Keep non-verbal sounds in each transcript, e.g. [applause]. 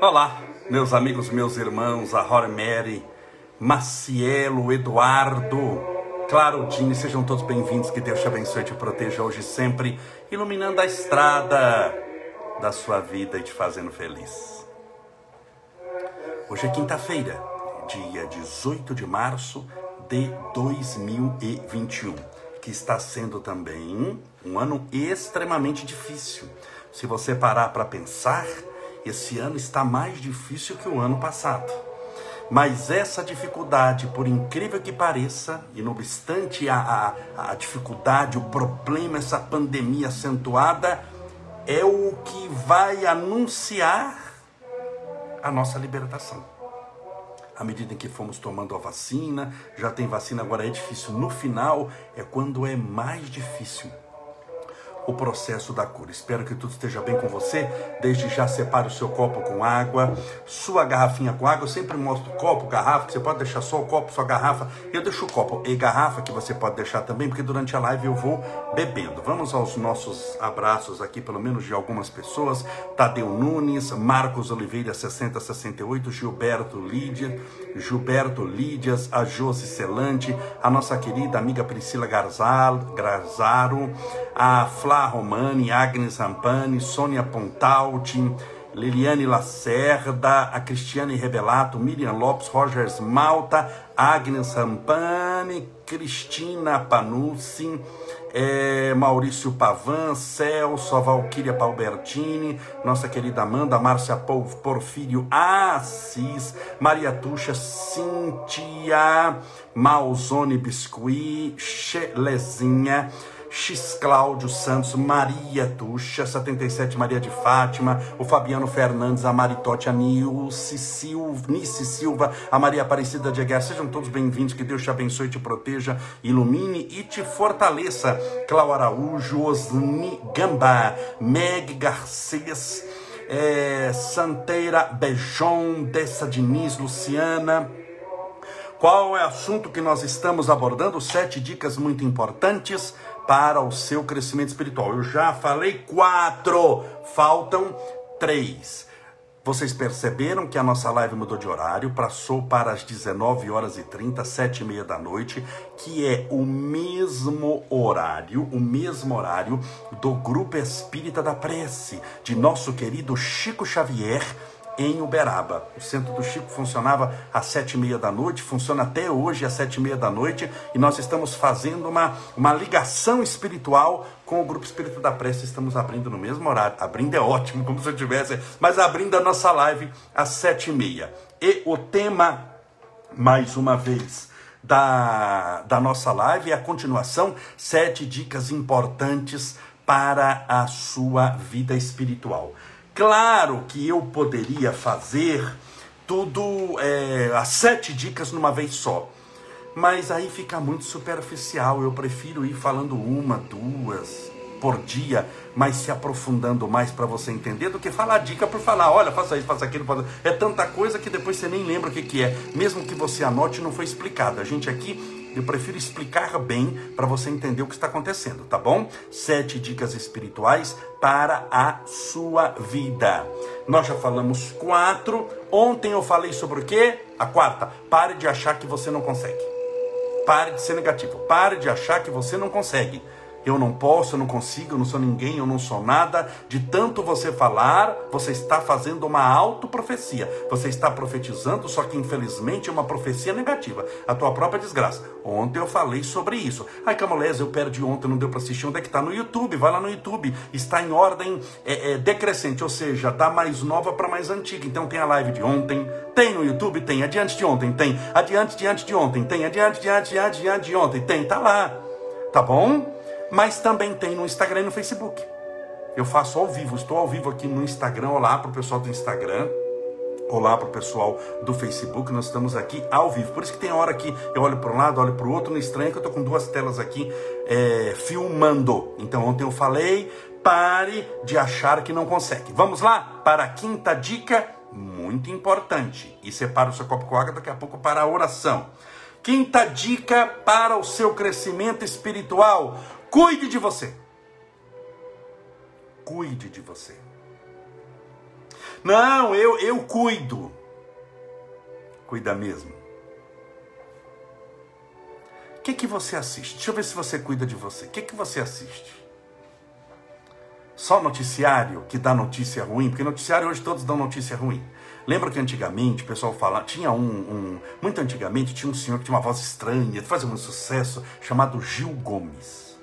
Olá, meus amigos, meus irmãos, a Mary, Macielo, Eduardo, Claudine, sejam todos bem-vindos, que Deus te abençoe e te proteja hoje e sempre, iluminando a estrada da sua vida e te fazendo feliz. Hoje é quinta-feira, dia 18 de março de 2021, que está sendo também um ano extremamente difícil. Se você parar para pensar, esse ano está mais difícil que o ano passado. Mas essa dificuldade, por incrível que pareça, e não obstante a, a, a dificuldade, o problema, essa pandemia acentuada, é o que vai anunciar a nossa libertação. À medida em que fomos tomando a vacina, já tem vacina, agora é difícil. No final é quando é mais difícil o processo da cura. Espero que tudo esteja bem com você. Desde já separe o seu copo com água, sua garrafinha com água. Eu sempre mostro copo, garrafa, que você pode deixar só o copo, sua garrafa. Eu deixo o copo e garrafa que você pode deixar também, porque durante a live eu vou bebendo. Vamos aos nossos abraços aqui, pelo menos de algumas pessoas. Tadeu Nunes, Marcos Oliveira 6068, Gilberto Lídia, Gilberto Lídias, a Josi Celante, a nossa querida amiga Priscila Garzaro, a Romani, Agnes Rampani, Sônia Pontalti, Liliane Lacerda, a Cristiane Rebelato, Miriam Lopes, Rogers Malta, Agnes Rampani, Cristina Panucci, é, Maurício Pavan, Celso, a Valquíria Palbertini, nossa querida Amanda, Márcia Porfírio Assis, Maria Tuxa, Cintia, Malzone Biscuit, Chelezinha, X Cláudio Santos, Maria Tuxa, 77 Maria de Fátima, o Fabiano Fernandes, a Maritote, a Nilce Silva, Nice Silva, a Maria Aparecida de Aguiar. Sejam todos bem-vindos, que Deus te abençoe, te proteja, ilumine e te fortaleça. Clau Araújo, Osni Gamba, Meg Garcês, é, Santeira Bejon, Dessa Diniz, Luciana. Qual é o assunto que nós estamos abordando? Sete dicas muito importantes para o seu crescimento espiritual. Eu já falei quatro, faltam três. Vocês perceberam que a nossa live mudou de horário, passou para as 19 horas e 30, 7 e meia da noite, que é o mesmo horário, o mesmo horário do Grupo Espírita da Prece, de nosso querido Chico Xavier, em Uberaba. O centro do Chico funcionava às sete e meia da noite, funciona até hoje às sete e meia da noite, e nós estamos fazendo uma, uma ligação espiritual com o Grupo Espírito da Prece. Estamos abrindo no mesmo horário. Abrindo é ótimo, [laughs] como se eu tivesse, mas abrindo a nossa live às sete e meia. E o tema, mais uma vez, da, da nossa live é a continuação, sete dicas importantes para a sua vida espiritual. Claro que eu poderia fazer tudo, é, as sete dicas numa vez só. Mas aí fica muito superficial. Eu prefiro ir falando uma, duas por dia, mas se aprofundando mais para você entender do que falar dica por falar. Olha, faça isso, faça aquilo. Faça... É tanta coisa que depois você nem lembra o que, que é. Mesmo que você anote, não foi explicado. A gente aqui eu prefiro explicar bem para você entender o que está acontecendo, tá bom? Sete dicas espirituais para a sua vida. Nós já falamos quatro. Ontem eu falei sobre o quê? A quarta. Pare de achar que você não consegue. Pare de ser negativo. Pare de achar que você não consegue eu não posso, eu não consigo, eu não sou ninguém, eu não sou nada. De tanto você falar, você está fazendo uma autoprofecia. Você está profetizando, só que infelizmente é uma profecia negativa. A tua própria desgraça. Ontem eu falei sobre isso. Ai, Camolés, eu perdi ontem, não deu para assistir. Onde é que está? No YouTube. Vai lá no YouTube. Está em ordem é, é, decrescente, ou seja, da mais nova para mais antiga. Então tem a live de ontem, tem no YouTube, tem adiante de ontem, tem adiante, diante de ontem, tem adiante, diante, diante, diante de ontem, tem, tá lá. Tá bom? Mas também tem no Instagram e no Facebook. Eu faço ao vivo, estou ao vivo aqui no Instagram. Olá para o pessoal do Instagram. Olá para o pessoal do Facebook, nós estamos aqui ao vivo. Por isso que tem hora que eu olho para um lado, olho para o outro, não estranho que eu estou com duas telas aqui é, filmando. Então ontem eu falei, pare de achar que não consegue. Vamos lá para a quinta dica, muito importante. E separa o seu copo com água daqui a pouco para a oração. Quinta dica para o seu crescimento espiritual: cuide de você. Cuide de você. Não, eu, eu cuido. Cuida mesmo. O que, que você assiste? Deixa eu ver se você cuida de você. O que, que você assiste? Só noticiário que dá notícia ruim? Porque noticiário hoje todos dão notícia ruim. Lembra que antigamente o pessoal fala, tinha um, um, muito antigamente tinha um senhor que tinha uma voz estranha, fazia muito sucesso, chamado Gil Gomes.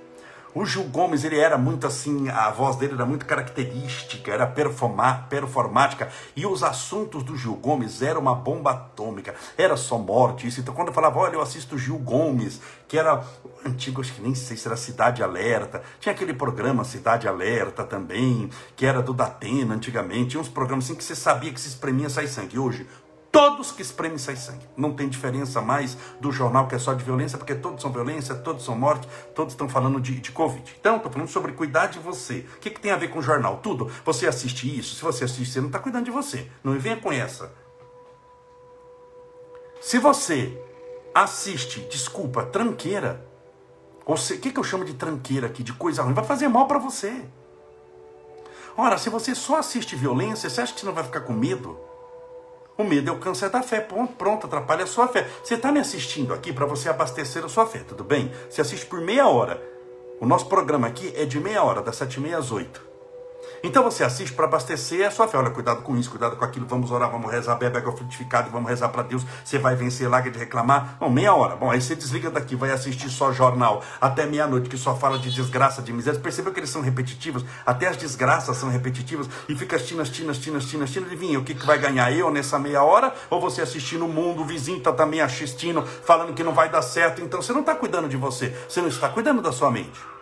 O Gil Gomes, ele era muito assim, a voz dele era muito característica, era performática, e os assuntos do Gil Gomes eram uma bomba atômica, era só morte, isso. Então, quando eu falava, olha, eu assisto Gil Gomes, que era antigo, acho que nem sei se era Cidade Alerta, tinha aquele programa Cidade Alerta também, que era do Datena antigamente, tinha uns programas assim que você sabia que se espremia sai sangue. Hoje, Todos que espremem sai sangue. Não tem diferença mais do jornal que é só de violência, porque todos são violência, todos são morte, todos estão falando de, de Covid. Então, estou falando sobre cuidar de você. O que, que tem a ver com o jornal? Tudo. Você assiste isso, se você assiste, você não está cuidando de você. Não venha com essa. Se você assiste, desculpa, tranqueira, ou o que, que eu chamo de tranqueira aqui, de coisa ruim, vai fazer mal para você. Ora, se você só assiste violência, você acha que você não vai ficar com medo? O medo é o câncer da fé. Pronto, atrapalha a sua fé. Você está me assistindo aqui para você abastecer a sua fé, tudo bem? Você assiste por meia hora. O nosso programa aqui é de meia hora, das sete e meia às oito. Então você assiste para abastecer a sua fé. Olha, cuidado com isso, cuidado com aquilo, vamos orar, vamos rezar, bebe água frutificada, vamos rezar para Deus. Você vai vencer, larga de reclamar. Bom, meia hora. Bom, aí você desliga daqui, vai assistir só jornal até meia-noite, que só fala de desgraça, de miséria. Percebeu que eles são repetitivos? Até as desgraças são repetitivas e fica assistindo, assistindo, assistindo, assistindo, assistindo. Adivinha, o que, que vai ganhar? Eu nessa meia hora? Ou você assistindo o mundo, o vizinho está também assistindo, falando que não vai dar certo. Então você não está cuidando de você, você não está cuidando da sua mente.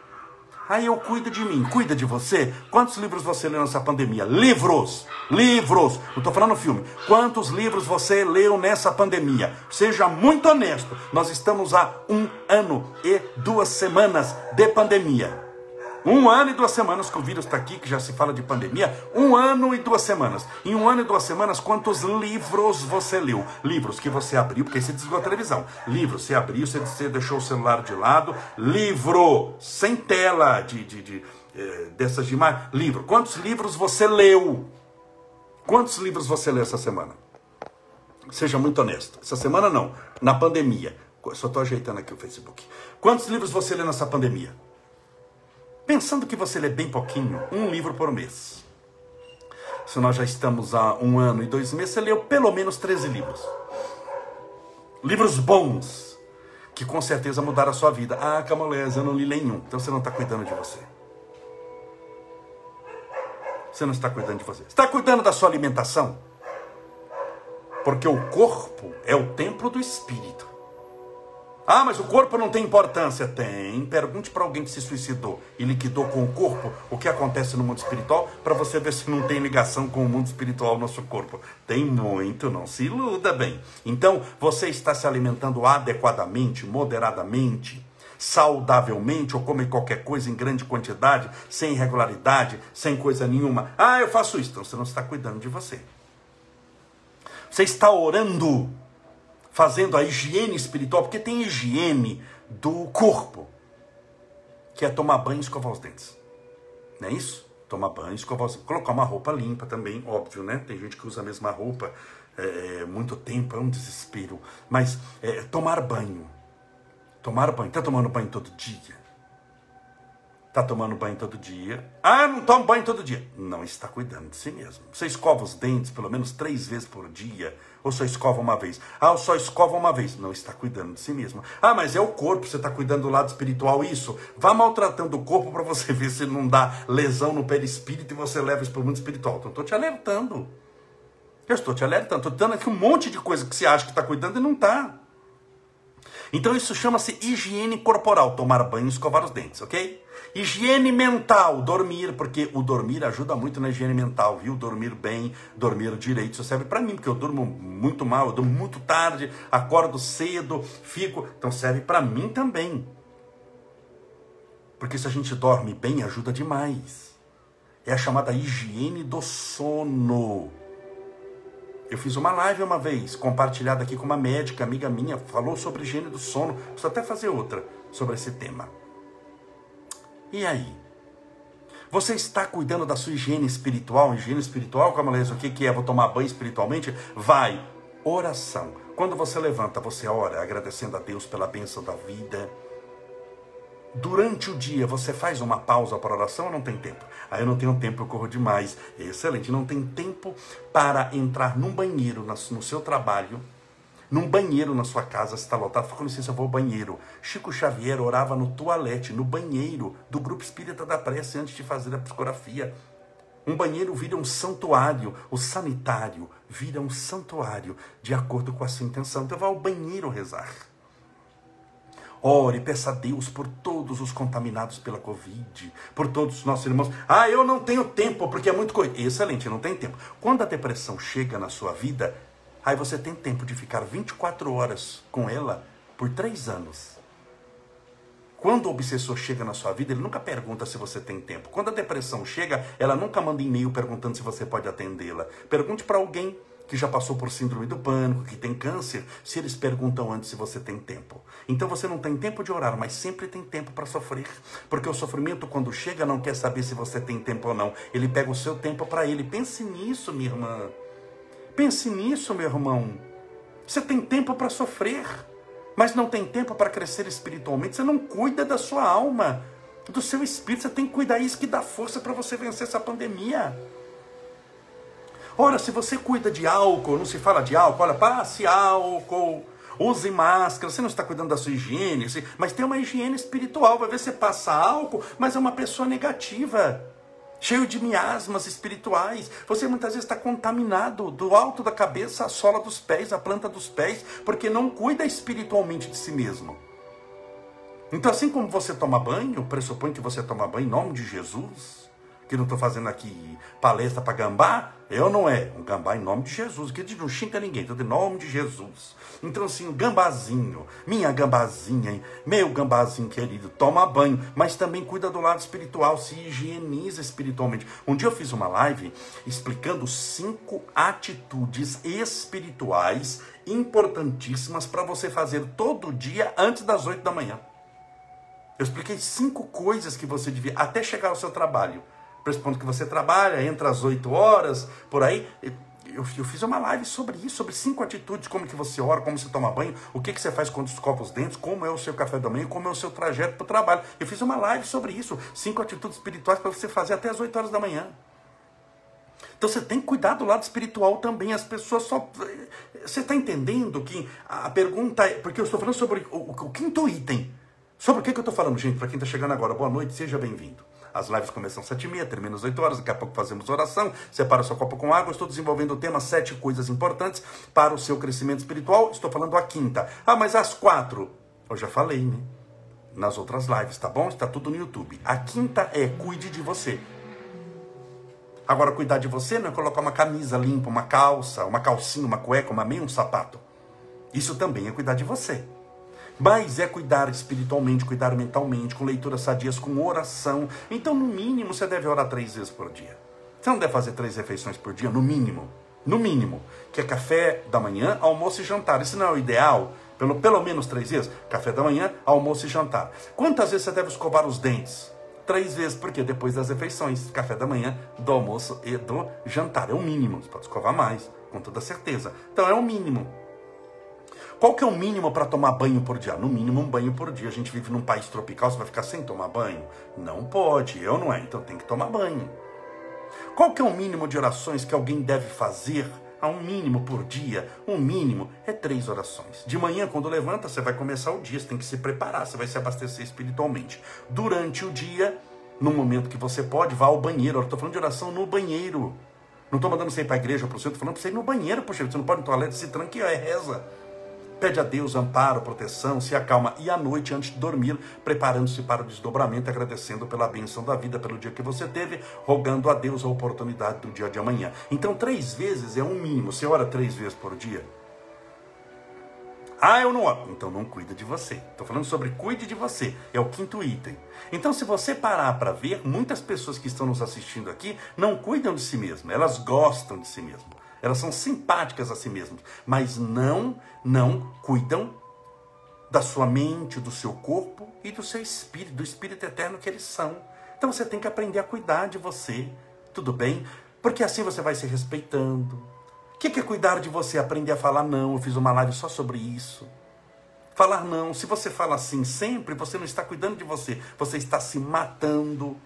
Aí eu cuido de mim, cuida de você. Quantos livros você leu nessa pandemia? Livros! Livros! Não estou falando filme. Quantos livros você leu nessa pandemia? Seja muito honesto. Nós estamos há um ano e duas semanas de pandemia. Um ano e duas semanas que o vírus está aqui, que já se fala de pandemia. Um ano e duas semanas. Em um ano e duas semanas, quantos livros você leu? Livros que você abriu, porque você desligou a televisão. Livros, você abriu, você, deixou o celular de lado. Livro, sem tela de, de, de é, dessas. Livro. Quantos livros você leu? Quantos livros você leu essa semana? Seja muito honesto. Essa semana não. Na pandemia. Só estou ajeitando aqui o Facebook. Quantos livros você leu nessa pandemia? Pensando que você lê bem pouquinho, um livro por mês. Se nós já estamos há um ano e dois meses, você leu pelo menos 13 livros. Livros bons, que com certeza mudaram a sua vida. Ah, Camolés, eu não li nenhum. Então você não está cuidando de você. Você não está cuidando de você. Está cuidando da sua alimentação? Porque o corpo é o templo do espírito. Ah, mas o corpo não tem importância. Tem. Pergunte para alguém que se suicidou e liquidou com o corpo o que acontece no mundo espiritual para você ver se não tem ligação com o mundo espiritual no nosso corpo. Tem muito, não se iluda bem. Então, você está se alimentando adequadamente, moderadamente, saudavelmente ou come qualquer coisa em grande quantidade, sem irregularidade, sem coisa nenhuma. Ah, eu faço isso. Então, você não está cuidando de você. Você está orando fazendo a higiene espiritual, porque tem higiene do corpo, que é tomar banho e escovar os dentes. Não é isso? Tomar banho, escovar os dentes. Colocar uma roupa limpa também, óbvio, né? Tem gente que usa a mesma roupa é, é muito tempo, é um desespero. Mas é, tomar banho. Tomar banho. Está tomando banho todo dia? Está tomando banho todo dia. Ah, não toma banho todo dia. Não está cuidando de si mesmo. Você escova os dentes pelo menos três vezes por dia. Ou só escova uma vez? Ah, eu só escova uma vez. Não está cuidando de si mesmo. Ah, mas é o corpo, você está cuidando do lado espiritual. Isso. Vá maltratando o corpo para você [laughs] ver se não dá lesão no perispírito e você leva isso para o mundo espiritual. Então, estou te alertando. Eu estou te alertando. Estou dando aqui um monte de coisa que você acha que está cuidando e não está. Então, isso chama-se higiene corporal. Tomar banho e escovar os dentes, ok? Higiene mental, dormir, porque o dormir ajuda muito na higiene mental, viu? Dormir bem, dormir direito, isso serve para mim, porque eu durmo muito mal, eu durmo muito tarde, acordo cedo, fico, então serve para mim também. Porque se a gente dorme bem, ajuda demais. É a chamada higiene do sono. Eu fiz uma live uma vez, compartilhada aqui com uma médica, amiga minha, falou sobre higiene do sono. Preciso até fazer outra sobre esse tema. E aí? Você está cuidando da sua higiene espiritual? Higiene espiritual, como ela o que é? Vou tomar banho espiritualmente? Vai. Oração. Quando você levanta, você ora agradecendo a Deus pela bênção da vida. Durante o dia, você faz uma pausa para oração ou não tem tempo? Aí ah, eu não tenho tempo, eu corro demais. Excelente. Não tem tempo para entrar num banheiro no seu trabalho num banheiro na sua casa, se está lotado, fala com licença, eu vou ao banheiro. Chico Xavier orava no toalete, no banheiro do grupo espírita da prece antes de fazer a psicografia. Um banheiro vira um santuário, o sanitário vira um santuário, de acordo com a sua intenção. Então vá ao banheiro rezar. Ore, peça a Deus por todos os contaminados pela Covid, por todos os nossos irmãos. Ah, eu não tenho tempo, porque é muito coisa. Excelente, não tem tempo. Quando a depressão chega na sua vida, Aí você tem tempo de ficar 24 horas com ela por três anos. Quando o obsessor chega na sua vida, ele nunca pergunta se você tem tempo. Quando a depressão chega, ela nunca manda e-mail perguntando se você pode atendê-la. Pergunte para alguém que já passou por síndrome do pânico, que tem câncer, se eles perguntam antes se você tem tempo. Então você não tem tempo de orar, mas sempre tem tempo para sofrer. Porque o sofrimento, quando chega, não quer saber se você tem tempo ou não. Ele pega o seu tempo para ele. Pense nisso, minha irmã. Pense nisso, meu irmão. Você tem tempo para sofrer, mas não tem tempo para crescer espiritualmente. Você não cuida da sua alma, do seu espírito. Você tem que cuidar isso que dá força para você vencer essa pandemia. Ora, se você cuida de álcool, não se fala de álcool, olha, passe álcool, use máscara, você não está cuidando da sua higiene, mas tem uma higiene espiritual. Vai ver você passa álcool, mas é uma pessoa negativa cheio de miasmas espirituais. Você muitas vezes está contaminado do alto da cabeça à sola dos pés, à planta dos pés, porque não cuida espiritualmente de si mesmo. Então, assim como você toma banho, pressupõe que você toma banho em nome de Jesus que não estou fazendo aqui palestra para gambá, eu não é. Um gambá em nome de Jesus, que não xinga ninguém, tudo em nome de Jesus. Então, assim, o gambazinho, minha gambazinha, meu gambazinho querido, toma banho, mas também cuida do lado espiritual, se higieniza espiritualmente. Um dia eu fiz uma live explicando cinco atitudes espirituais importantíssimas para você fazer todo dia antes das oito da manhã. Eu expliquei cinco coisas que você devia, até chegar ao seu trabalho pressupondo que você trabalha, entra às 8 horas, por aí. Eu, eu, fiz uma live sobre isso, sobre cinco atitudes, como que você ora, como você toma banho, o que, que você faz quando escova os dentes, como é o seu café da manhã, como é o seu trajeto para o trabalho. Eu fiz uma live sobre isso, cinco atitudes espirituais para você fazer até as 8 horas da manhã. Então você tem que cuidar do lado espiritual também. As pessoas só. Você está entendendo que a pergunta é. Porque eu estou falando sobre o, o quinto item. Sobre o que, que eu estou falando, gente? Para quem está chegando agora, boa noite, seja bem-vindo. As lives começam às 7h30, terminam às 8 horas. Daqui a pouco fazemos oração. Separa sua copa com água. Estou desenvolvendo o tema sete coisas importantes para o seu crescimento espiritual. Estou falando a quinta. Ah, mas às quatro. Eu já falei, né? Nas outras lives, tá bom? Está tudo no YouTube. A quinta é cuide de você. Agora, cuidar de você não é colocar uma camisa limpa, uma calça, uma calcinha, uma cueca, uma meia, um sapato. Isso também é cuidar de você. Mas é cuidar espiritualmente, cuidar mentalmente, com leituras sadias, com oração. Então, no mínimo, você deve orar três vezes por dia. Você não deve fazer três refeições por dia, no mínimo. No mínimo. Que é café da manhã, almoço e jantar. Isso não é o ideal? Pelo, pelo menos três vezes? Café da manhã, almoço e jantar. Quantas vezes você deve escovar os dentes? Três vezes, porque depois das refeições, café da manhã, do almoço e do jantar. É o mínimo. Você pode escovar mais, com toda certeza. Então é o mínimo. Qual que é o mínimo para tomar banho por dia? No mínimo um banho por dia. A gente vive num país tropical, você vai ficar sem tomar banho? Não pode, eu não é, então tem que tomar banho. Qual que é o mínimo de orações que alguém deve fazer? Há um mínimo por dia, um mínimo é três orações. De manhã, quando levanta, você vai começar o dia, você tem que se preparar, você vai se abastecer espiritualmente. Durante o dia, no momento que você pode, vá ao banheiro. Eu estou falando de oração no banheiro. Não estou mandando você ir para a igreja, para o centro, estou falando para você ir no banheiro, poxa, você não pode no toalete, se tranque é reza. Pede a Deus amparo, proteção, se acalma e à noite, antes de dormir, preparando-se para o desdobramento, agradecendo pela bênção da vida, pelo dia que você teve, rogando a Deus a oportunidade do dia de amanhã. Então, três vezes é um mínimo. Você ora três vezes por dia? Ah, eu não oro. Então não cuida de você. Estou falando sobre cuide de você. É o quinto item. Então, se você parar para ver, muitas pessoas que estão nos assistindo aqui não cuidam de si mesmas. Elas gostam de si mesmas. Elas são simpáticas a si mesmas, mas não, não cuidam da sua mente, do seu corpo e do seu espírito, do espírito eterno que eles são. Então você tem que aprender a cuidar de você, tudo bem? Porque assim você vai se respeitando. O que é cuidar de você? Aprender a falar não. Eu fiz uma live só sobre isso. Falar não. Se você fala assim sempre, você não está cuidando de você. Você está se matando.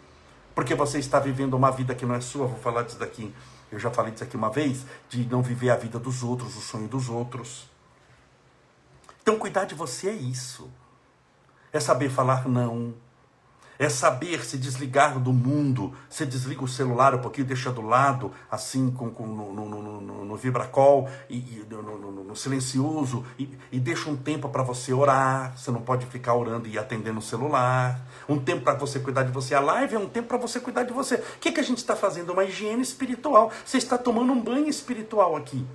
Porque você está vivendo uma vida que não é sua. Vou falar disso daqui. Eu já falei disso aqui uma vez. De não viver a vida dos outros, o sonho dos outros. Então, cuidar de você é isso. É saber falar não é saber se desligar do mundo. Você desliga o celular um pouquinho, deixa do lado, assim, com, com no, no, no, no vibracol, e, e no, silencioso, e, e deixa um tempo para você orar. Você não pode ficar orando e atendendo o celular. Um tempo para você cuidar de você. A live é um tempo para você cuidar de você. O que, que a gente está fazendo? Uma higiene espiritual. Você está tomando um banho espiritual aqui.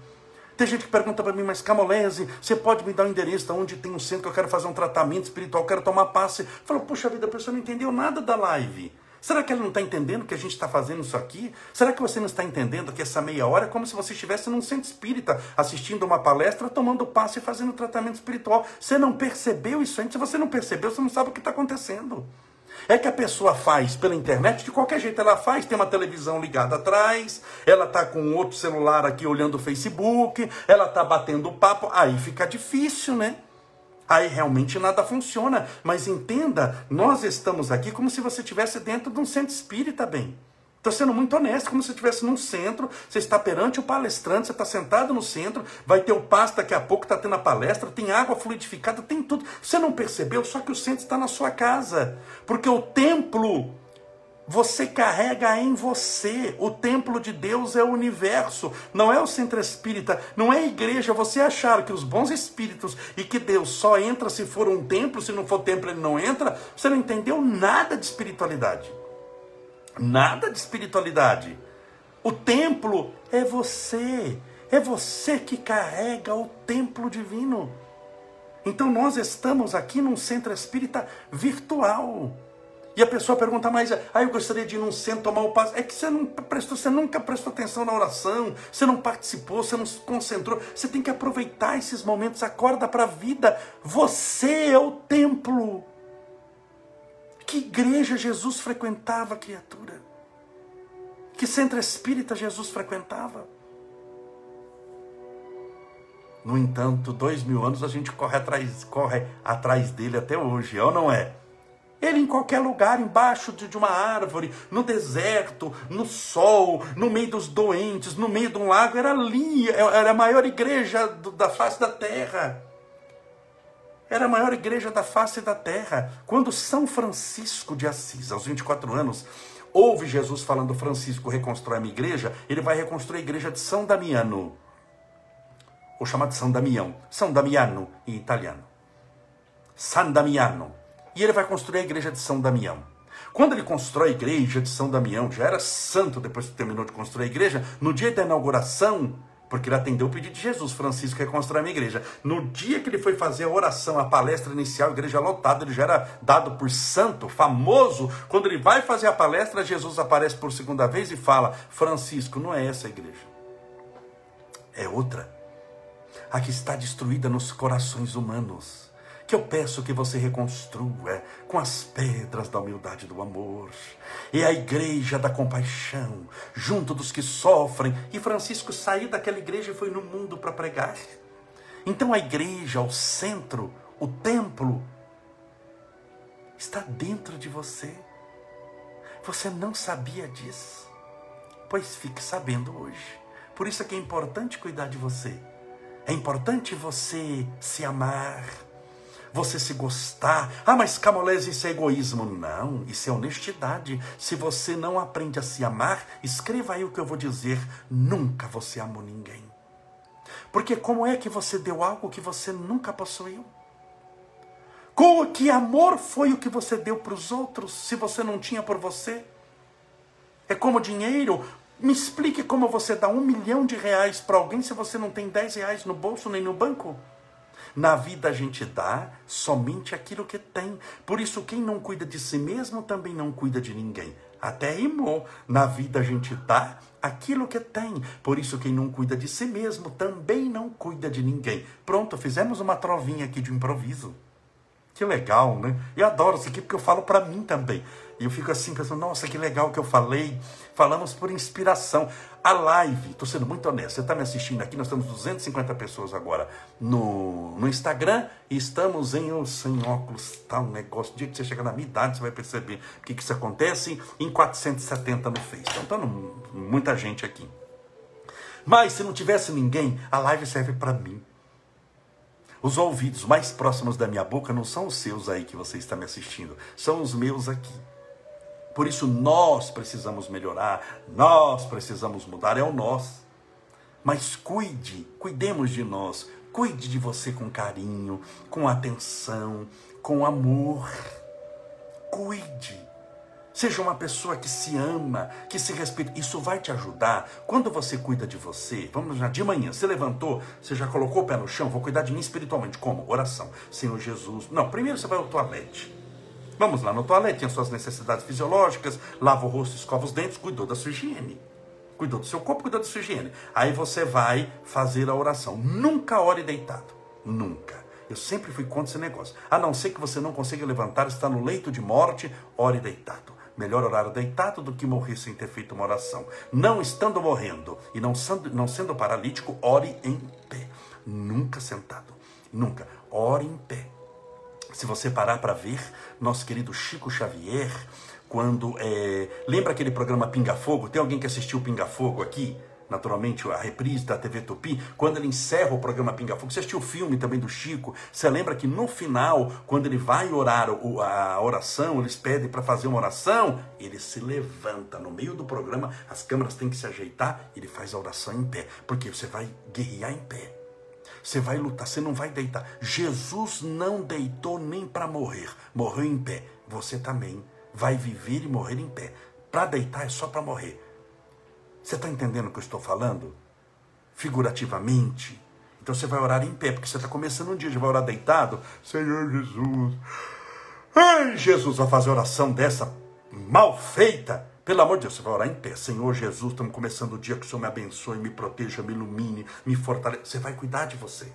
Tem gente que pergunta para mim, mas Camolese, você pode me dar o um endereço onde tem um centro que eu quero fazer um tratamento espiritual, quero tomar passe? Falou, puxa vida, a pessoa não entendeu nada da live. Será que ela não está entendendo que a gente está fazendo isso aqui? Será que você não está entendendo que essa meia hora é como se você estivesse num centro espírita, assistindo uma palestra, tomando passe e fazendo tratamento espiritual? Você não percebeu isso antes? Se você não percebeu, você não sabe o que está acontecendo. É que a pessoa faz pela internet, de qualquer jeito ela faz, tem uma televisão ligada atrás, ela tá com outro celular aqui olhando o Facebook, ela tá batendo papo, aí fica difícil, né? Aí realmente nada funciona. Mas entenda, nós estamos aqui como se você estivesse dentro de um centro espírita, bem. Estou sendo muito honesto, como se estivesse num centro, você está perante o palestrante, você está sentado no centro, vai ter o pasto daqui a pouco, está tendo a palestra, tem água fluidificada, tem tudo. Você não percebeu, só que o centro está na sua casa. Porque o templo você carrega em você. O templo de Deus é o universo, não é o centro espírita, não é a igreja. Você achar que os bons espíritos e que Deus só entra se for um templo, se não for templo ele não entra, você não entendeu nada de espiritualidade. Nada de espiritualidade. O templo é você. É você que carrega o templo divino. Então nós estamos aqui num centro espírita virtual. E a pessoa pergunta, mas ah, eu gostaria de ir num centro tomar o passo. É que você não prestou, você nunca prestou atenção na oração, você não participou, você não se concentrou. Você tem que aproveitar esses momentos, acorda para a vida. Você é o templo. Que igreja Jesus frequentava, criatura? Que centro espírita Jesus frequentava? No entanto, dois mil anos a gente corre atrás, corre atrás dele até hoje, é ou não é? Ele em qualquer lugar, embaixo de, uma árvore, no deserto, no sol, no meio dos doentes, no meio de um lago, era ali, era a maior igreja da face da terra. Era a maior igreja da face da terra. Quando São Francisco de Assis, aos 24 anos, ouve Jesus falando: Francisco reconstrói a minha igreja, ele vai reconstruir a igreja de São Damiano. Ou chamado São Damião. São Damiano em italiano. San Damiano. E ele vai construir a igreja de São Damião. Quando ele constrói a igreja de São Damião, já era santo depois que terminou de construir a igreja, no dia da inauguração, porque ele atendeu o pedido de Jesus, Francisco reconstruir a minha igreja. No dia que ele foi fazer a oração, a palestra inicial, a igreja lotada, ele já era dado por santo, famoso. Quando ele vai fazer a palestra, Jesus aparece por segunda vez e fala: Francisco, não é essa a igreja, é outra. A que está destruída nos corações humanos que eu peço que você reconstrua com as pedras da humildade do amor. E a igreja da compaixão, junto dos que sofrem. E Francisco saiu daquela igreja e foi no mundo para pregar. Então a igreja, o centro, o templo, está dentro de você. Você não sabia disso? Pois fique sabendo hoje. Por isso é que é importante cuidar de você. É importante você se amar você se gostar. Ah, mas Camolese, isso é egoísmo. Não, isso é honestidade. Se você não aprende a se amar, escreva aí o que eu vou dizer. Nunca você amou ninguém. Porque como é que você deu algo que você nunca possuiu? Com que amor foi o que você deu para os outros se você não tinha por você? É como dinheiro. Me explique como você dá um milhão de reais para alguém se você não tem dez reais no bolso nem no banco. Na vida a gente dá somente aquilo que tem. Por isso, quem não cuida de si mesmo também não cuida de ninguém. Até rimou. Na vida a gente dá aquilo que tem. Por isso, quem não cuida de si mesmo também não cuida de ninguém. Pronto, fizemos uma trovinha aqui de improviso. Que legal, né? Eu adoro isso aqui porque eu falo para mim também. E eu fico assim pensando, nossa, que legal que eu falei. Falamos por inspiração. A live, estou sendo muito honesto, você está me assistindo aqui, nós temos 250 pessoas agora no, no Instagram e estamos em oh, sem óculos, tá um negócio. O dia que você chegar na minha idade, você vai perceber o que, que isso acontece em 470 no Face. Então, tá muita gente aqui. Mas se não tivesse ninguém, a live serve para mim. Os ouvidos mais próximos da minha boca não são os seus aí que você está me assistindo, são os meus aqui. Por isso nós precisamos melhorar, nós precisamos mudar, é o nós. Mas cuide, cuidemos de nós, cuide de você com carinho, com atenção, com amor. Cuide. Seja uma pessoa que se ama, que se respeita. Isso vai te ajudar. Quando você cuida de você, vamos lá, de manhã, você levantou, você já colocou o pé no chão, vou cuidar de mim espiritualmente. Como? Oração. Senhor Jesus. Não, primeiro você vai ao toalete. Vamos lá no toalete, tem as suas necessidades fisiológicas, lava o rosto, escova os dentes, cuidou da sua higiene. Cuidou do seu corpo, cuidou da sua higiene. Aí você vai fazer a oração. Nunca ore deitado. Nunca. Eu sempre fui contra esse negócio. A não ser que você não consiga levantar, está no leito de morte, ore deitado. Melhor orar deitado do que morrer sem ter feito uma oração. Não estando morrendo e não sendo, não sendo paralítico, ore em pé. Nunca sentado. Nunca. Ore em pé. Se você parar para ver, nosso querido Chico Xavier, quando. É... Lembra aquele programa Pinga Fogo? Tem alguém que assistiu Pinga Fogo aqui? Naturalmente, a reprise da TV Tupi, quando ele encerra o programa Pinga Fogo, você assistiu o filme também do Chico, você lembra que no final, quando ele vai orar a oração, eles pedem para fazer uma oração, ele se levanta no meio do programa, as câmeras têm que se ajeitar, ele faz a oração em pé, porque você vai guerrear em pé. Você vai lutar, você não vai deitar. Jesus não deitou nem para morrer, morreu em pé. Você também vai viver e morrer em pé. Para deitar é só para morrer. Você está entendendo o que eu estou falando? Figurativamente. Então você vai orar em pé, porque você está começando um dia, já vai orar deitado. Senhor Jesus. Ai, Jesus, vai fazer oração dessa mal feita. Pelo amor de Deus, você vai orar em pé. Senhor Jesus, estamos começando o dia que o Senhor me abençoe, me proteja, me ilumine, me fortaleça. Você vai cuidar de você.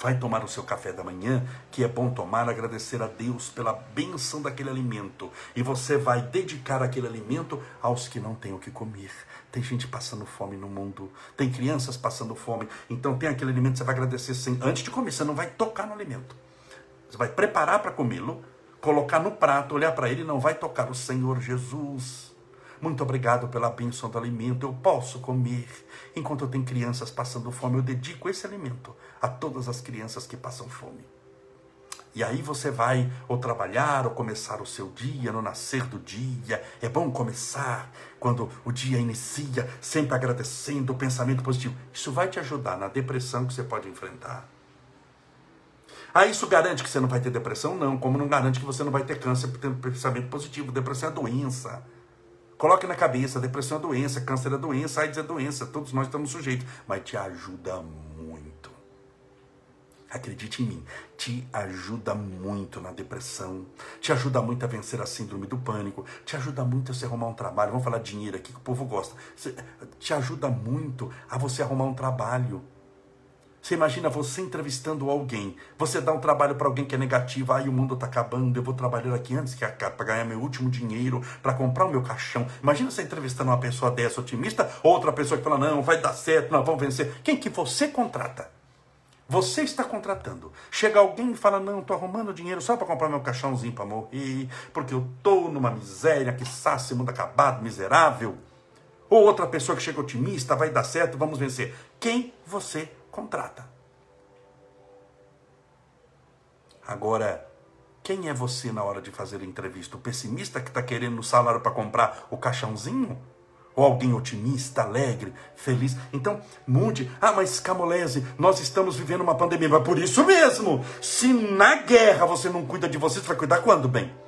Vai tomar o seu café da manhã, que é bom tomar, agradecer a Deus pela benção daquele alimento. E você vai dedicar aquele alimento aos que não têm o que comer. Tem gente passando fome no mundo, tem crianças passando fome. Então tem aquele alimento, você vai agradecer. Antes de comer, você não vai tocar no alimento. Você vai preparar para comê-lo colocar no prato, olhar para ele não vai tocar o Senhor Jesus. Muito obrigado pela bênção do alimento. Eu posso comer. Enquanto eu tenho crianças passando fome, eu dedico esse alimento a todas as crianças que passam fome. E aí você vai ou trabalhar ou começar o seu dia, no nascer do dia. É bom começar quando o dia inicia, sempre agradecendo o pensamento positivo. Isso vai te ajudar na depressão que você pode enfrentar. Ah, isso garante que você não vai ter depressão? Não. Como não garante que você não vai ter câncer por ter pensamento positivo? Depressão é doença. Coloque na cabeça, depressão é doença, câncer é doença, AIDS é doença, todos nós estamos sujeitos, mas te ajuda muito. Acredite em mim, te ajuda muito na depressão, te ajuda muito a vencer a síndrome do pânico, te ajuda muito a você arrumar um trabalho. Vamos falar dinheiro aqui que o povo gosta. Te ajuda muito a você arrumar um trabalho. Você imagina você entrevistando alguém, você dá um trabalho para alguém que é negativo, aí o mundo está acabando, eu vou trabalhar aqui antes que acabe para ganhar meu último dinheiro, para comprar o meu caixão. Imagina você entrevistando uma pessoa dessa otimista, outra pessoa que fala, não, vai dar certo, nós vamos vencer. Quem que você contrata? Você está contratando. Chega alguém e fala: Não, estou arrumando dinheiro só para comprar meu caixãozinho para morrer, porque eu estou numa miséria, que sácio, mundo acabado, miserável. Ou outra pessoa que chega otimista, vai dar certo, vamos vencer. Quem você contrata. Agora, quem é você na hora de fazer a entrevista? O pessimista que está querendo o salário para comprar o caixãozinho? Ou alguém otimista, alegre, feliz? Então, mude. Ah, mas Camolese, nós estamos vivendo uma pandemia. Mas por isso mesmo, se na guerra você não cuida de você, você vai cuidar quando, bem?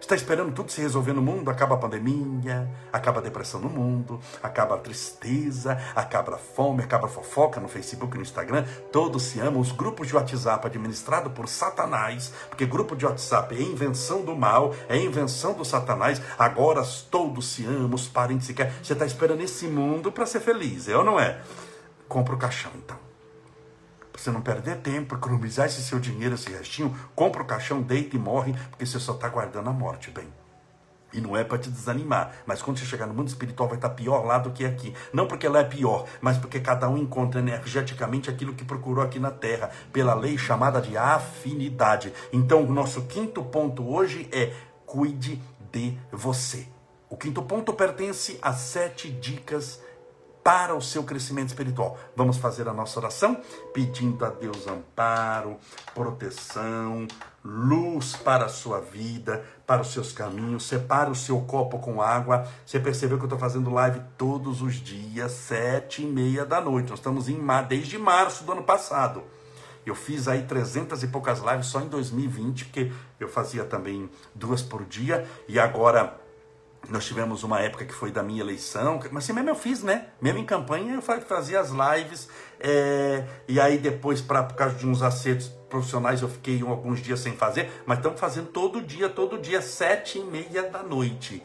Está esperando tudo se resolver no mundo? Acaba a pandemia, acaba a depressão no mundo, acaba a tristeza, acaba a fome, acaba a fofoca no Facebook no Instagram. Todos se amam. Os grupos de WhatsApp administrados por Satanás, porque grupo de WhatsApp é invenção do mal, é invenção do Satanás. Agora todos se amam, os parentes se querem. Você está esperando esse mundo para ser feliz, é ou não é? Compra o caixão então. Você não perder tempo, economizar esse seu dinheiro, esse restinho, compra o caixão, deita e morre, porque você só está guardando a morte, bem. E não é para te desanimar, mas quando você chegar no mundo espiritual vai estar tá pior lá do que aqui. Não porque lá é pior, mas porque cada um encontra energeticamente aquilo que procurou aqui na Terra, pela lei chamada de afinidade. Então, o nosso quinto ponto hoje é cuide de você. O quinto ponto pertence a sete dicas para o seu crescimento espiritual. Vamos fazer a nossa oração pedindo a Deus amparo, proteção, luz para a sua vida, para os seus caminhos. Separe o seu copo com água. Você percebeu que eu estou fazendo live todos os dias, sete e meia da noite. Nós estamos em desde março do ano passado. Eu fiz aí trezentas e poucas lives só em 2020, porque eu fazia também duas por dia e agora nós tivemos uma época que foi da minha eleição, mas assim mesmo eu fiz, né? Mesmo em campanha eu fazia as lives, é, e aí depois, pra, por causa de uns acertos profissionais, eu fiquei alguns dias sem fazer, mas estamos fazendo todo dia, todo dia, sete e meia da noite.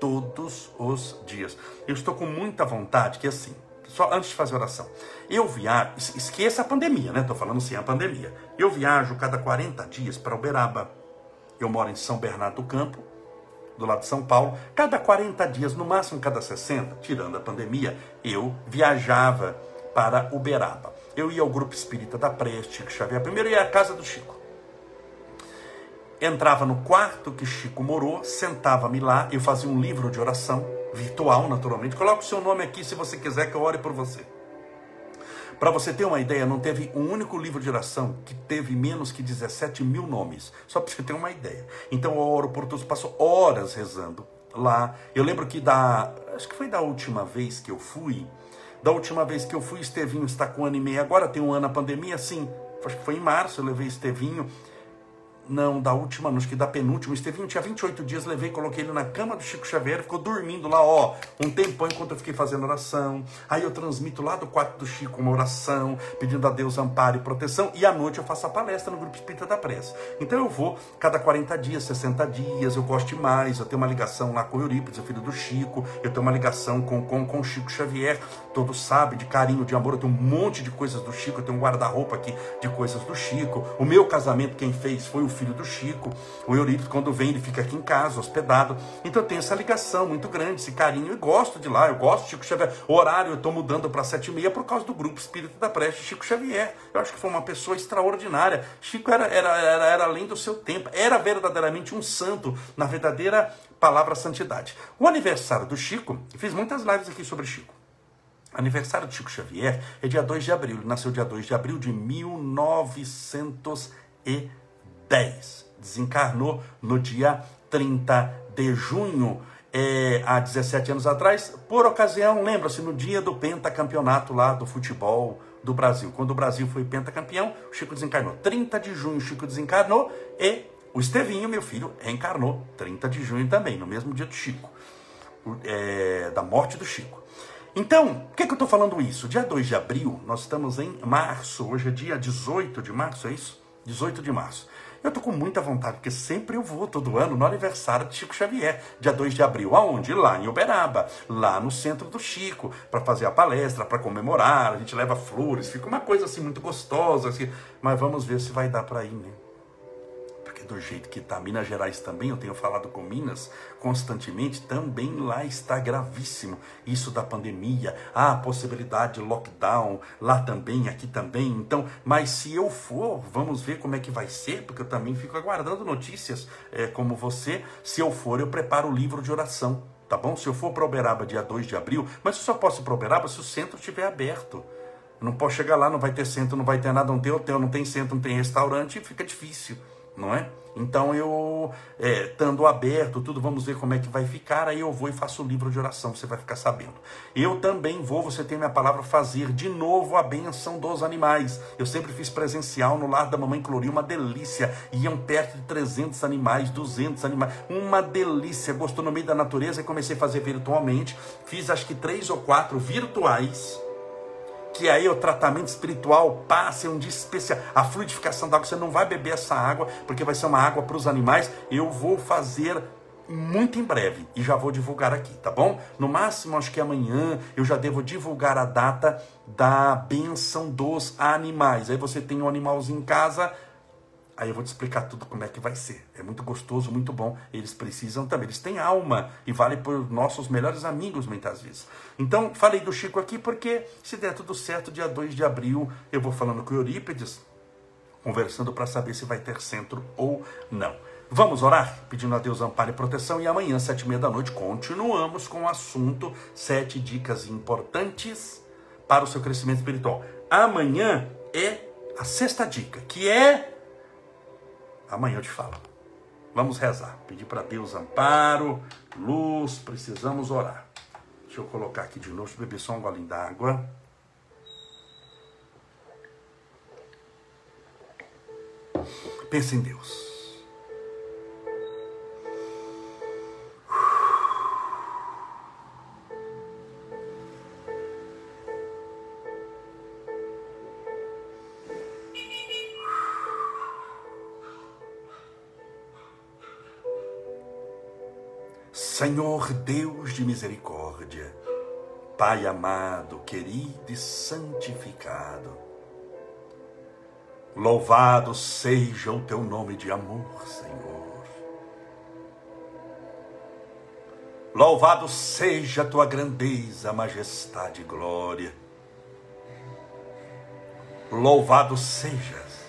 Todos os dias. Eu estou com muita vontade, que assim, só antes de fazer oração, eu viajo, esqueça a pandemia, né? Estou falando sem a pandemia. Eu viajo cada 40 dias para Uberaba. Eu moro em São Bernardo do Campo, do lado de São Paulo, cada 40 dias, no máximo cada 60, tirando a pandemia, eu viajava para Uberaba. Eu ia ao grupo espírita da Preste, Chico Xavier. Primeiro ia à casa do Chico. Entrava no quarto que Chico morou, sentava-me lá, eu fazia um livro de oração, virtual naturalmente. Coloque o seu nome aqui se você quiser que eu ore por você. Para você ter uma ideia, não teve um único livro de oração que teve menos que 17 mil nomes. Só para você ter uma ideia. Então eu oro por todos, passo horas rezando lá. Eu lembro que da. Acho que foi da última vez que eu fui. Da última vez que eu fui, Estevinho está com um ano e meio. Agora tem um ano a pandemia, sim. Acho que foi em março, eu levei Estevinho. Não, da última, acho que da penúltima. O Estevinho tinha 28 dias, levei, coloquei ele na cama do Chico Xavier, ficou dormindo lá, ó, um tempão enquanto eu fiquei fazendo oração. Aí eu transmito lá do quarto do Chico uma oração, pedindo a Deus amparo e proteção. E à noite eu faço a palestra no Grupo Espírita da Prece. Então eu vou cada 40 dias, 60 dias, eu gosto demais. Eu tenho uma ligação lá com o Eurípides, o filho do Chico. Eu tenho uma ligação com, com, com o Chico Xavier. Todos sabem, de carinho, de amor. Eu tenho um monte de coisas do Chico. Eu tenho um guarda-roupa aqui de coisas do Chico. O meu casamento, quem fez foi o filho do Chico. O Eurípides, quando vem, ele fica aqui em casa, hospedado. Então eu tenho essa ligação muito grande, esse carinho, e gosto de lá. Eu gosto de Chico Xavier. O horário eu estou mudando para sete e meia por causa do grupo Espírito da Preste, Chico Xavier. Eu acho que foi uma pessoa extraordinária. Chico era, era, era, era além do seu tempo, era verdadeiramente um santo, na verdadeira palavra santidade. O aniversário do Chico, fiz muitas lives aqui sobre Chico. Aniversário de Chico Xavier é dia 2 de abril. Ele nasceu dia 2 de abril de 1900 e 10. Desencarnou no dia 30 de junho, é, há 17 anos atrás, por ocasião, lembra-se, no dia do pentacampeonato lá do futebol do Brasil. Quando o Brasil foi pentacampeão, o Chico desencarnou. 30 de junho, o Chico desencarnou e o Estevinho, meu filho, reencarnou. 30 de junho também, no mesmo dia do Chico, é, da morte do Chico. Então, por que, que eu estou falando isso? Dia 2 de abril, nós estamos em março, hoje é dia 18 de março, é isso? 18 de março. Eu tô com muita vontade, porque sempre eu vou todo ano no aniversário de Chico Xavier, dia 2 de abril. Aonde? Lá em Uberaba, lá no centro do Chico, para fazer a palestra, para comemorar. A gente leva flores, fica uma coisa assim muito gostosa. Assim. Mas vamos ver se vai dar para ir, né? Do jeito que está. Minas Gerais também, eu tenho falado com Minas constantemente, também lá está gravíssimo. Isso da pandemia, a possibilidade de lockdown lá também, aqui também. Então, mas se eu for, vamos ver como é que vai ser, porque eu também fico aguardando notícias é, como você. Se eu for, eu preparo o livro de oração. Tá bom? Se eu for para Uberaba dia 2 de abril, mas eu só posso ir para Uberaba se o centro estiver aberto. não posso chegar lá, não vai ter centro, não vai ter nada, não tem hotel, não tem centro, não tem restaurante, fica difícil não é? Então eu, é, estando aberto, tudo, vamos ver como é que vai ficar. Aí eu vou e faço o livro de oração, você vai ficar sabendo. Eu também vou, você tem minha palavra, fazer de novo a benção dos animais. Eu sempre fiz presencial no lar da mamãe Clori, uma delícia. Iam perto de 300 animais, 200 animais, uma delícia. Gostou no meio da natureza e comecei a fazer virtualmente. Fiz acho que três ou quatro virtuais que aí o tratamento espiritual passe um dia especial. A fluidificação da água, você não vai beber essa água, porque vai ser uma água para os animais. Eu vou fazer muito em breve e já vou divulgar aqui, tá bom? No máximo, acho que amanhã eu já devo divulgar a data da benção dos animais. Aí você tem um animalzinho em casa, Aí eu vou te explicar tudo como é que vai ser. É muito gostoso, muito bom. Eles precisam também. Eles têm alma e vale por nossos melhores amigos muitas vezes. Então, falei do Chico aqui porque, se der tudo certo, dia 2 de abril, eu vou falando com o Eurípides, conversando para saber se vai ter centro ou não. Vamos orar, pedindo a Deus amparo e proteção. E amanhã, sete e meia da noite, continuamos com o assunto sete dicas importantes para o seu crescimento espiritual. Amanhã é a sexta dica, que é Amanhã eu te falo. Vamos rezar. Pedir para Deus amparo, luz, precisamos orar. Deixa eu colocar aqui de novo, beber só um golinho d'água. Pense em Deus. Senhor Deus de misericórdia, Pai amado, querido e santificado, louvado seja o teu nome de amor, Senhor. Louvado seja a tua grandeza, majestade e glória. Louvado sejas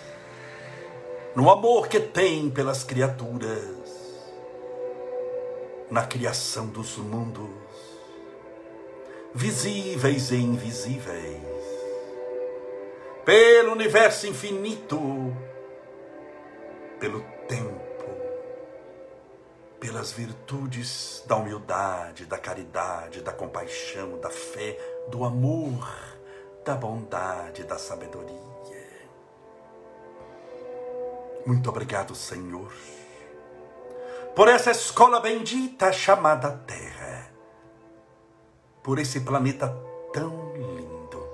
no amor que tem pelas criaturas na criação dos mundos, visíveis e invisíveis, pelo universo infinito, pelo tempo, pelas virtudes da humildade, da caridade, da compaixão, da fé, do amor, da bondade, da sabedoria. Muito obrigado, Senhor por essa escola bendita chamada Terra, por esse planeta tão lindo,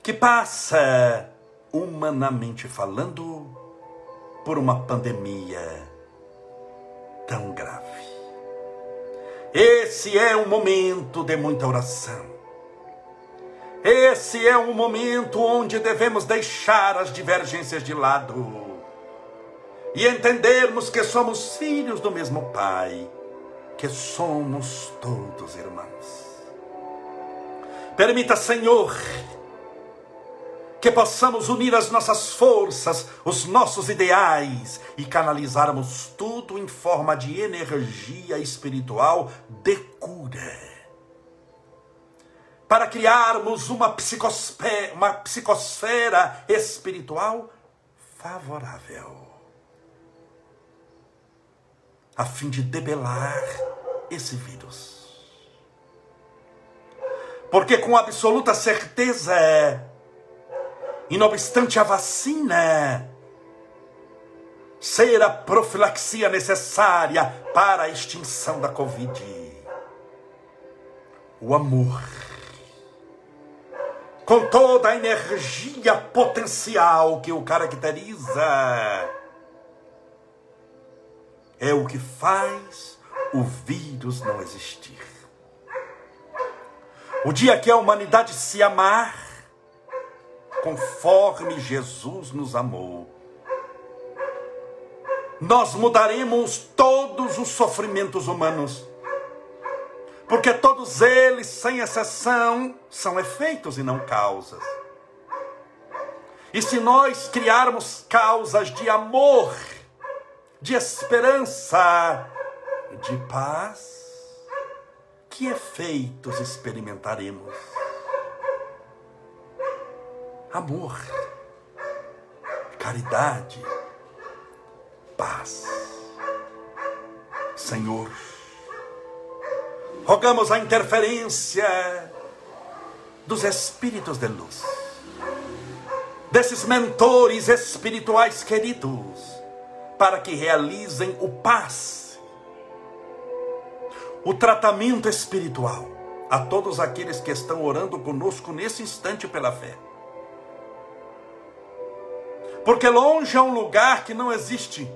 que passa, humanamente falando, por uma pandemia tão grave. Esse é um momento de muita oração. Esse é um momento onde devemos deixar as divergências de lado e entendermos que somos filhos do mesmo Pai, que somos todos irmãos. Permita, Senhor, que possamos unir as nossas forças, os nossos ideais e canalizarmos tudo em forma de energia espiritual de cura. Para criarmos uma psicosfera, uma psicosfera espiritual favorável a fim de debelar esse vírus. Porque com absoluta certeza, e não obstante a vacina ser a profilaxia necessária para a extinção da Covid, o amor, com toda a energia potencial que o caracteriza, é o que faz o vírus não existir. O dia que a humanidade se amar, conforme Jesus nos amou, nós mudaremos todos os sofrimentos humanos, porque todos eles, sem exceção, são efeitos e não causas. E se nós criarmos causas de amor, de esperança, de paz, que efeitos experimentaremos? Amor, caridade, paz. Senhor, rogamos a interferência dos espíritos de luz, desses mentores espirituais queridos, para que realizem o paz, o tratamento espiritual a todos aqueles que estão orando conosco nesse instante pela fé. Porque longe é um lugar que não existe.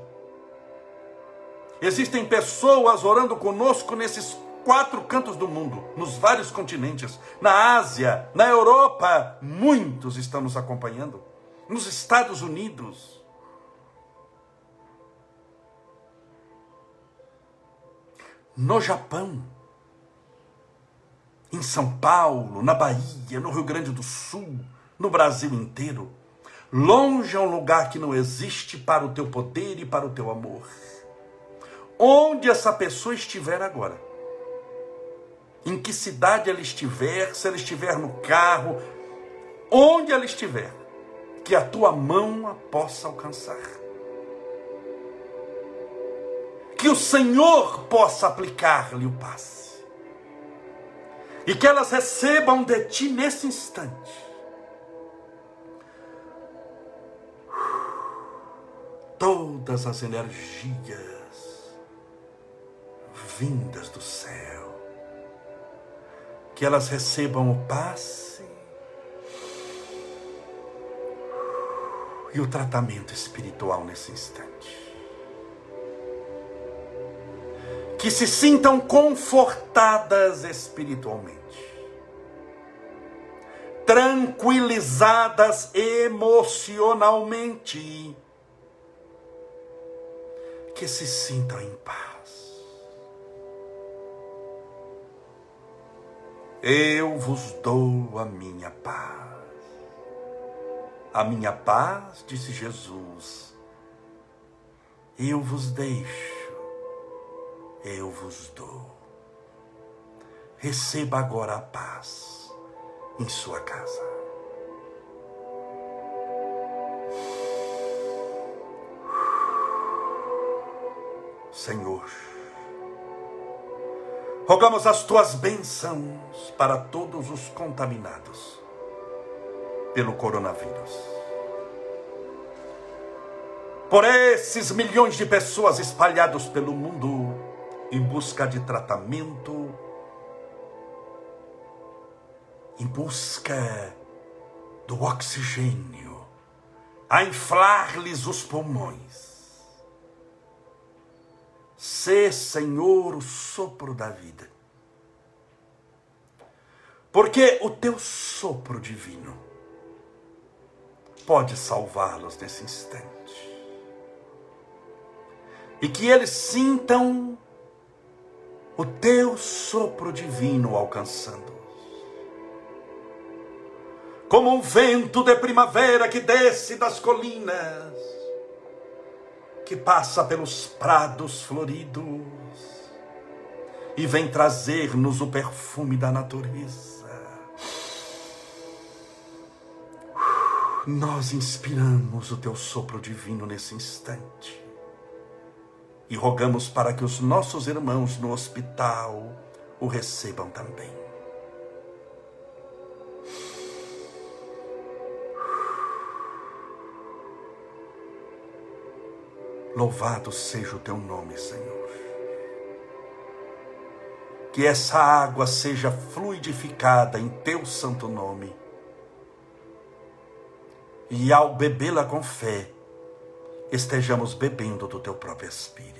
Existem pessoas orando conosco nesses quatro cantos do mundo, nos vários continentes, na Ásia, na Europa, muitos estão nos acompanhando, nos Estados Unidos. No Japão, em São Paulo, na Bahia, no Rio Grande do Sul, no Brasil inteiro. Longe é um lugar que não existe para o teu poder e para o teu amor. Onde essa pessoa estiver agora, em que cidade ela estiver, se ela estiver no carro, onde ela estiver, que a tua mão a possa alcançar. Que o Senhor possa aplicar-lhe o passe. E que elas recebam de ti nesse instante. Todas as energias vindas do céu que elas recebam o passe e o tratamento espiritual nesse instante. Que se sintam confortadas espiritualmente, tranquilizadas emocionalmente, que se sintam em paz. Eu vos dou a minha paz. A minha paz, disse Jesus, eu vos deixo, eu vos dou. Receba agora a paz em sua casa. Senhor, Rogamos as tuas bênçãos para todos os contaminados pelo coronavírus. Por esses milhões de pessoas espalhados pelo mundo em busca de tratamento, em busca do oxigênio, a inflar-lhes os pulmões Sê, Senhor, o sopro da vida. Porque o teu sopro divino pode salvá-los nesse instante. E que eles sintam o teu sopro divino alcançando-os. Como um vento de primavera que desce das colinas que passa pelos prados floridos e vem trazer-nos o perfume da natureza. Nós inspiramos o teu sopro divino nesse instante e rogamos para que os nossos irmãos no hospital o recebam também. Louvado seja o teu nome, Senhor. Que essa água seja fluidificada em teu santo nome. E ao bebê-la com fé, estejamos bebendo do teu próprio Espírito.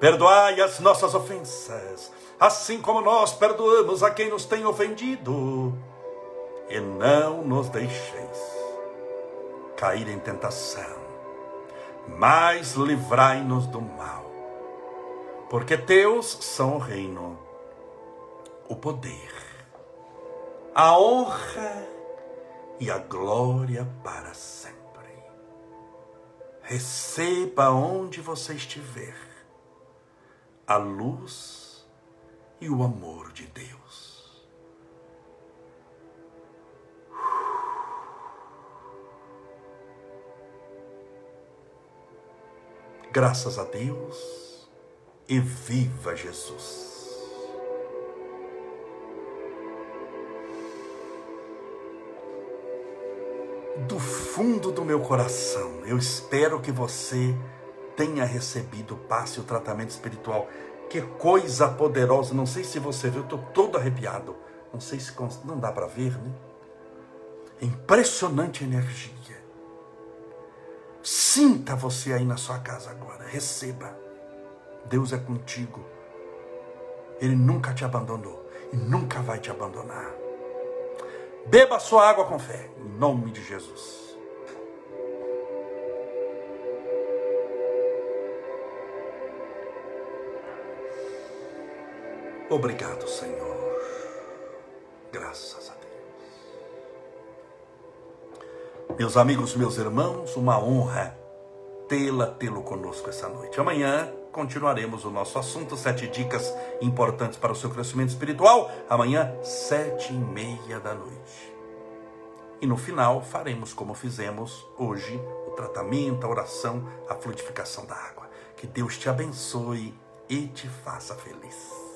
Perdoai as nossas ofensas, assim como nós perdoamos a quem nos tem ofendido. E não nos deixeis cair em tentação mas livrai-nos do mal. Porque teus são o reino, o poder, a honra e a glória para sempre. Receba onde você estiver a luz e o amor de Deus. Graças a Deus e viva Jesus. Do fundo do meu coração, eu espero que você tenha recebido o passe o tratamento espiritual. Que coisa poderosa! Não sei se você viu, estou todo arrepiado. Não sei se não dá para ver, né? Impressionante energia. Sinta você aí na sua casa agora. Receba. Deus é contigo. Ele nunca te abandonou e nunca vai te abandonar. Beba sua água com fé, em nome de Jesus. Obrigado, Senhor. Graças a Deus. Meus amigos, meus irmãos, uma honra tê-la, tê-lo conosco essa noite. Amanhã continuaremos o nosso assunto, sete dicas importantes para o seu crescimento espiritual. Amanhã, sete e meia da noite. E no final faremos como fizemos hoje, o tratamento, a oração, a frutificação da água. Que Deus te abençoe e te faça feliz.